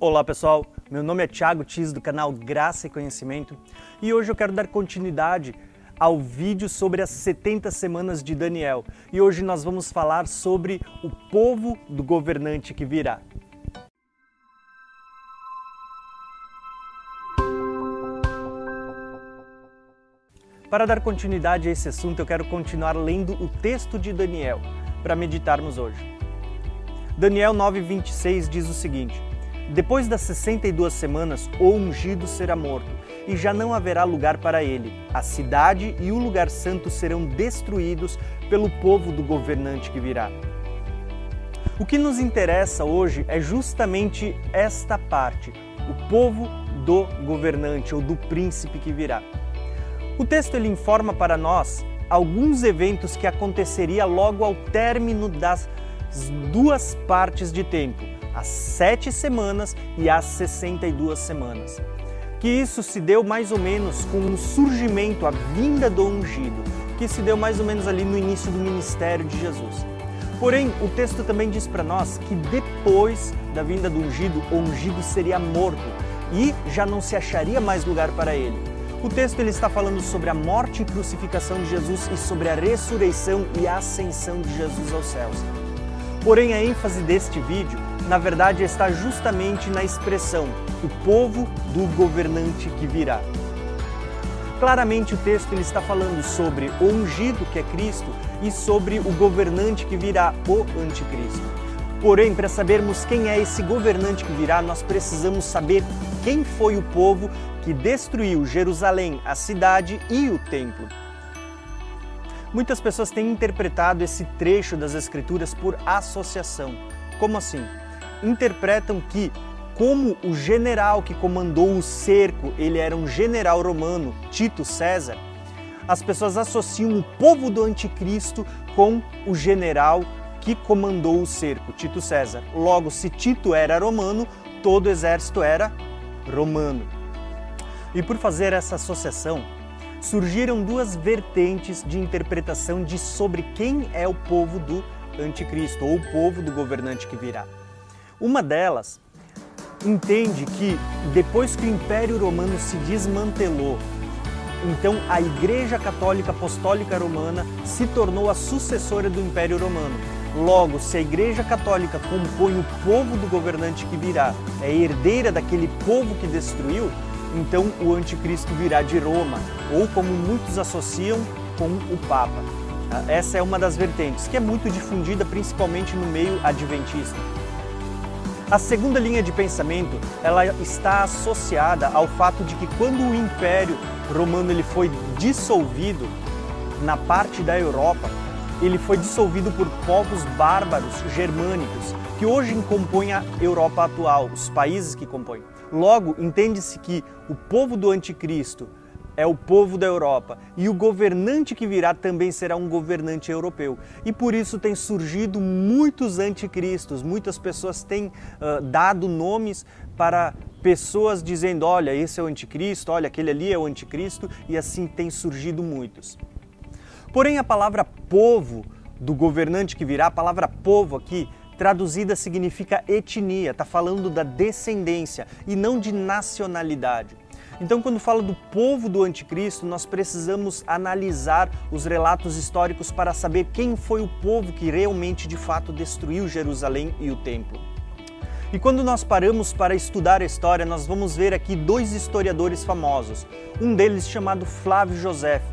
Olá pessoal, meu nome é Thiago Tis do canal Graça e Conhecimento e hoje eu quero dar continuidade ao vídeo sobre as 70 semanas de Daniel e hoje nós vamos falar sobre o povo do governante que virá. Para dar continuidade a esse assunto, eu quero continuar lendo o texto de Daniel para meditarmos hoje. Daniel 9:26 diz o seguinte: depois das 62 semanas, o ungido será morto, e já não haverá lugar para ele. A cidade e o lugar santo serão destruídos pelo povo do governante que virá. O que nos interessa hoje é justamente esta parte, o povo do governante ou do príncipe que virá. O texto ele informa para nós alguns eventos que aconteceria logo ao término das duas partes de tempo as sete semanas e as 62 semanas. Que isso se deu mais ou menos com o surgimento, a vinda do ungido, que se deu mais ou menos ali no início do ministério de Jesus. Porém, o texto também diz para nós que depois da vinda do ungido, o ungido seria morto e já não se acharia mais lugar para ele. O texto ele está falando sobre a morte e crucificação de Jesus e sobre a ressurreição e ascensão de Jesus aos céus. Porém, a ênfase deste vídeo na verdade está justamente na expressão o povo do governante que virá. Claramente o texto ele está falando sobre o ungido que é Cristo e sobre o governante que virá, o anticristo. Porém, para sabermos quem é esse governante que virá, nós precisamos saber quem foi o povo que destruiu Jerusalém, a cidade e o templo. Muitas pessoas têm interpretado esse trecho das Escrituras por associação. Como assim? interpretam que, como o general que comandou o cerco, ele era um general romano, Tito César, as pessoas associam o povo do anticristo com o general que comandou o cerco, Tito César. Logo, se Tito era romano, todo o exército era romano. E por fazer essa associação, surgiram duas vertentes de interpretação de sobre quem é o povo do anticristo ou o povo do governante que virá. Uma delas entende que depois que o Império Romano se desmantelou, então a Igreja Católica Apostólica Romana se tornou a sucessora do Império Romano. Logo, se a Igreja Católica compõe o povo do governante que virá, é herdeira daquele povo que destruiu, então o anticristo virá de Roma, ou como muitos associam, com o Papa. Essa é uma das vertentes, que é muito difundida principalmente no meio adventista. A segunda linha de pensamento, ela está associada ao fato de que quando o Império Romano ele foi dissolvido na parte da Europa, ele foi dissolvido por povos bárbaros germânicos que hoje compõem a Europa atual, os países que compõem. Logo, entende-se que o povo do anticristo é o povo da Europa e o governante que virá também será um governante europeu. E por isso tem surgido muitos anticristos, muitas pessoas têm uh, dado nomes para pessoas dizendo: olha, esse é o anticristo, olha, aquele ali é o anticristo, e assim tem surgido muitos. Porém, a palavra povo do governante que virá, a palavra povo aqui, traduzida significa etnia, está falando da descendência e não de nacionalidade. Então, quando fala do povo do anticristo, nós precisamos analisar os relatos históricos para saber quem foi o povo que realmente de fato destruiu Jerusalém e o templo. E quando nós paramos para estudar a história, nós vamos ver aqui dois historiadores famosos. Um deles chamado Flávio Josefo.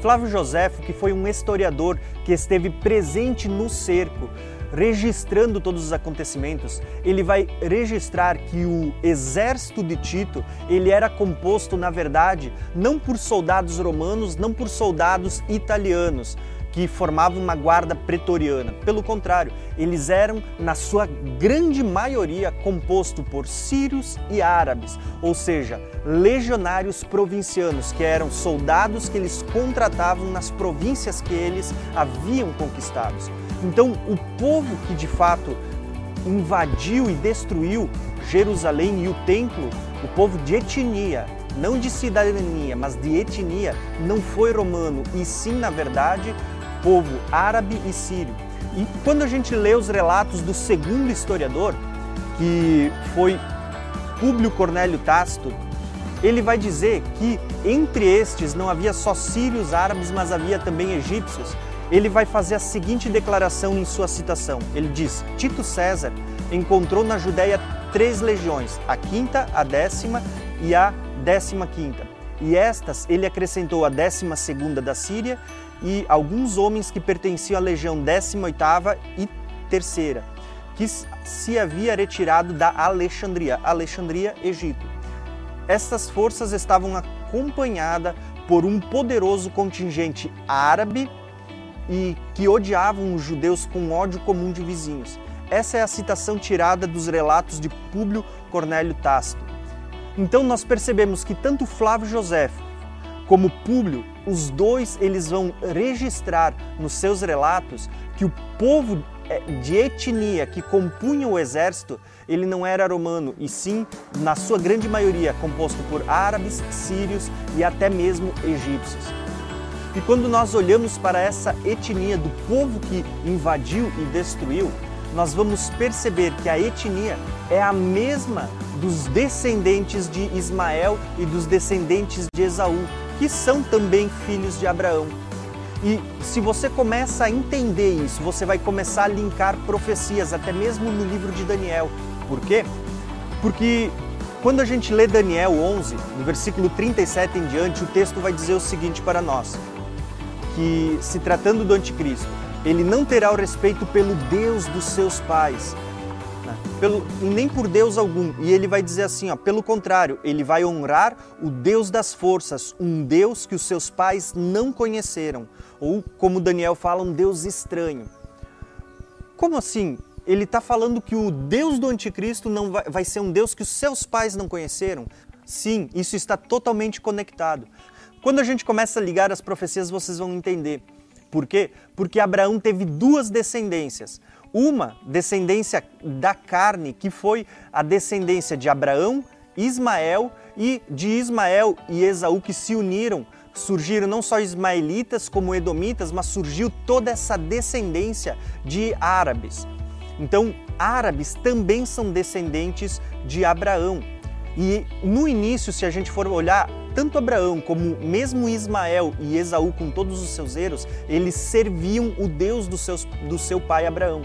Flávio Josefo, que foi um historiador que esteve presente no cerco, registrando todos os acontecimentos, ele vai registrar que o exército de Tito, ele era composto, na verdade, não por soldados romanos, não por soldados italianos, que formavam uma guarda pretoriana. Pelo contrário, eles eram, na sua grande maioria, composto por sírios e árabes, ou seja, legionários provincianos, que eram soldados que eles contratavam nas províncias que eles haviam conquistados. Então, o povo que de fato invadiu e destruiu Jerusalém e o templo, o povo de etnia, não de cidadania, mas de etnia, não foi romano, e sim, na verdade, povo árabe e sírio. E quando a gente lê os relatos do segundo historiador, que foi Públio Cornélio Tácito, ele vai dizer que entre estes não havia só sírios árabes, mas havia também egípcios. Ele vai fazer a seguinte declaração em sua citação. Ele diz: Tito César encontrou na Judéia três legiões, a quinta, a décima e a décima quinta. E estas ele acrescentou a décima segunda da Síria e alguns homens que pertenciam à legião décima oitava e terceira, que se havia retirado da Alexandria, Alexandria, Egito. Estas forças estavam acompanhadas por um poderoso contingente árabe e que odiavam os judeus com ódio comum de vizinhos. Essa é a citação tirada dos relatos de Públio Cornélio Tácito. Então nós percebemos que tanto Flávio José como Públio, os dois eles vão registrar nos seus relatos que o povo é, de etnia que compunha o exército, ele não era romano, e sim, na sua grande maioria, composto por árabes, sírios e até mesmo egípcios. E quando nós olhamos para essa etnia do povo que invadiu e destruiu, nós vamos perceber que a etnia é a mesma dos descendentes de Ismael e dos descendentes de Esaú, que são também filhos de Abraão. E se você começa a entender isso, você vai começar a linkar profecias, até mesmo no livro de Daniel. Por quê? Porque quando a gente lê Daniel 11, no versículo 37 em diante, o texto vai dizer o seguinte para nós: que se tratando do anticristo, ele não terá o respeito pelo Deus dos seus pais, né? pelo, nem por Deus algum. E ele vai dizer assim: ó, pelo contrário, ele vai honrar o Deus das forças, um Deus que os seus pais não conheceram, ou como Daniel fala, um Deus estranho. Como assim? Ele está falando que o Deus do anticristo não vai, vai ser um Deus que os seus pais não conheceram? Sim, isso está totalmente conectado. Quando a gente começa a ligar as profecias, vocês vão entender. Por quê? Porque Abraão teve duas descendências. Uma descendência da carne, que foi a descendência de Abraão, Ismael e de Ismael e Esaú que se uniram. Surgiram não só ismaelitas como edomitas, mas surgiu toda essa descendência de árabes. Então, árabes também são descendentes de Abraão. E no início, se a gente for olhar, tanto Abraão como mesmo Ismael e Esaú, com todos os seus erros, eles serviam o Deus do, seus, do seu pai Abraão.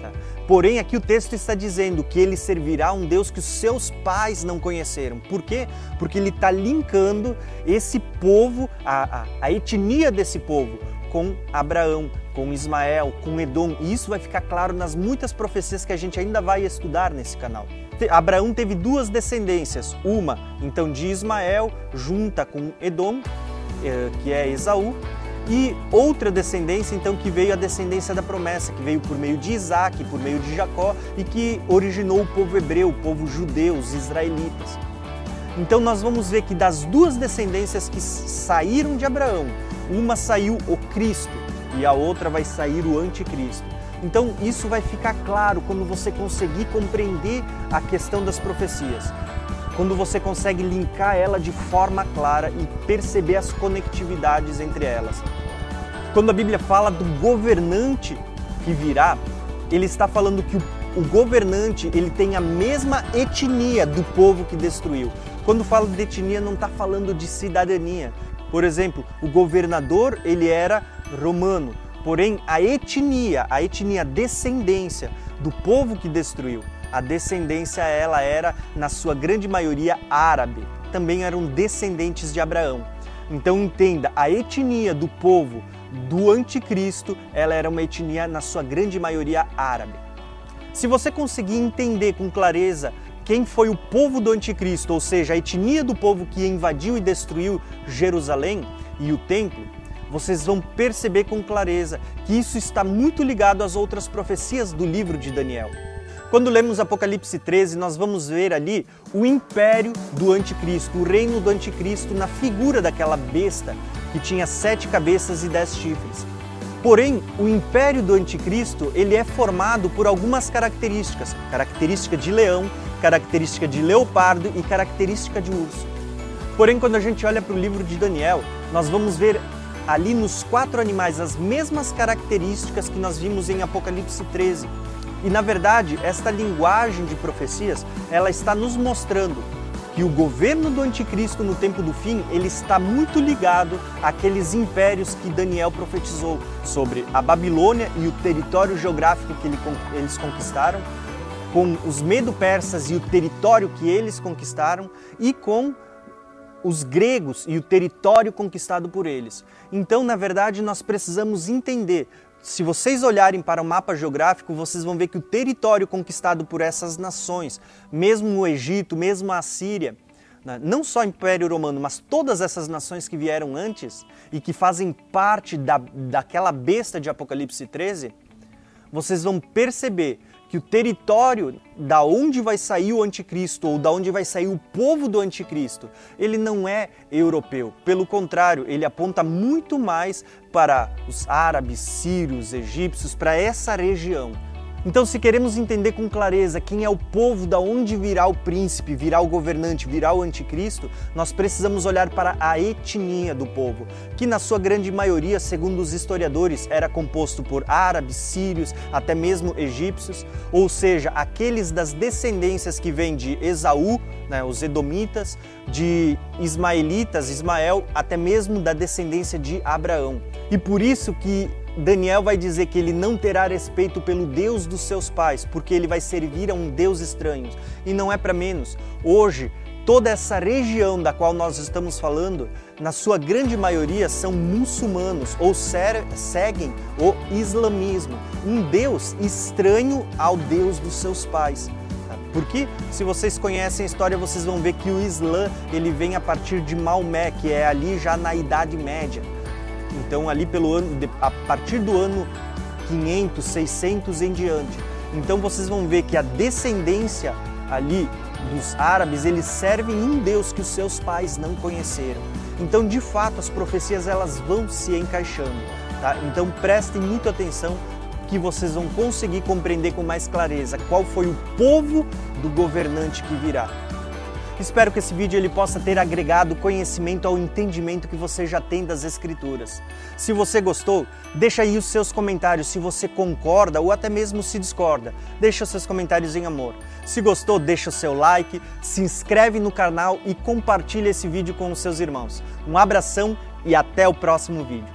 Tá? Porém, aqui o texto está dizendo que ele servirá um Deus que os seus pais não conheceram. Por quê? Porque ele está linkando esse povo, a, a, a etnia desse povo, com Abraão, com Ismael, com Edom. E isso vai ficar claro nas muitas profecias que a gente ainda vai estudar nesse canal. Abraão teve duas descendências, uma então de Ismael, junta com Edom, eh, que é Esaú, e outra descendência então que veio a descendência da promessa, que veio por meio de Isaac, por meio de Jacó e que originou o povo hebreu, o povo judeu, os israelitas. Então nós vamos ver que das duas descendências que saíram de Abraão, uma saiu o Cristo e a outra vai sair o anticristo. Então, isso vai ficar claro quando você conseguir compreender a questão das profecias. Quando você consegue linkar ela de forma clara e perceber as conectividades entre elas. Quando a Bíblia fala do governante que virá, ele está falando que o, governante ele tem a mesma etnia do povo que destruiu. Quando fala de etnia, não está falando de cidadania. Por exemplo, o governador ele era romano, Porém, a etnia, a etnia descendência do povo que destruiu, a descendência ela era na sua grande maioria árabe. Também eram descendentes de Abraão. Então entenda, a etnia do povo do anticristo, ela era uma etnia na sua grande maioria árabe. Se você conseguir entender com clareza quem foi o povo do anticristo, ou seja, a etnia do povo que invadiu e destruiu Jerusalém e o templo, vocês vão perceber com clareza que isso está muito ligado às outras profecias do livro de Daniel. Quando lemos Apocalipse 13, nós vamos ver ali o império do anticristo, o reino do anticristo na figura daquela besta que tinha sete cabeças e dez chifres. Porém, o império do anticristo ele é formado por algumas características: característica de leão, característica de leopardo e característica de urso. Porém, quando a gente olha para o livro de Daniel, nós vamos ver ali nos quatro animais as mesmas características que nós vimos em Apocalipse 13. E na verdade, esta linguagem de profecias, ela está nos mostrando que o governo do anticristo no tempo do fim, ele está muito ligado àqueles impérios que Daniel profetizou sobre a Babilônia e o território geográfico que eles conquistaram, com os medo-persas e o território que eles conquistaram e com os gregos e o território conquistado por eles. Então, na verdade, nós precisamos entender se vocês olharem para o mapa geográfico, vocês vão ver que o território conquistado por essas nações, mesmo o Egito, mesmo a Síria, né, não só o Império Romano, mas todas essas nações que vieram antes e que fazem parte da, daquela besta de Apocalipse 13, vocês vão perceber que o território da onde vai sair o anticristo ou da onde vai sair o povo do anticristo, ele não é europeu. Pelo contrário, ele aponta muito mais para os árabes, sírios, egípcios, para essa região. Então, se queremos entender com clareza quem é o povo, da onde virá o príncipe, virá o governante, virá o anticristo, nós precisamos olhar para a etnia do povo, que na sua grande maioria, segundo os historiadores, era composto por árabes, sírios, até mesmo egípcios, ou seja, aqueles das descendências que vêm de Esaú, né, os edomitas, de ismaelitas, Ismael, até mesmo da descendência de Abraão. E por isso que Daniel vai dizer que ele não terá respeito pelo Deus dos seus pais, porque ele vai servir a um Deus estranho. E não é para menos. Hoje, toda essa região da qual nós estamos falando, na sua grande maioria são muçulmanos ou seguem o islamismo, um Deus estranho ao Deus dos seus pais. Porque se vocês conhecem a história, vocês vão ver que o Islã ele vem a partir de Maomé, que é ali já na Idade Média. Então ali pelo ano, a partir do ano 500, 600 em diante. Então vocês vão ver que a descendência ali dos árabes, eles servem um Deus que os seus pais não conheceram. Então, de fato, as profecias elas vão se encaixando, tá? Então, prestem muita atenção que vocês vão conseguir compreender com mais clareza qual foi o povo do governante que virá. Espero que esse vídeo ele possa ter agregado conhecimento ao entendimento que você já tem das escrituras. Se você gostou, deixa aí os seus comentários se você concorda ou até mesmo se discorda. Deixa os seus comentários em amor. Se gostou, deixa o seu like, se inscreve no canal e compartilha esse vídeo com os seus irmãos. Um abração e até o próximo vídeo.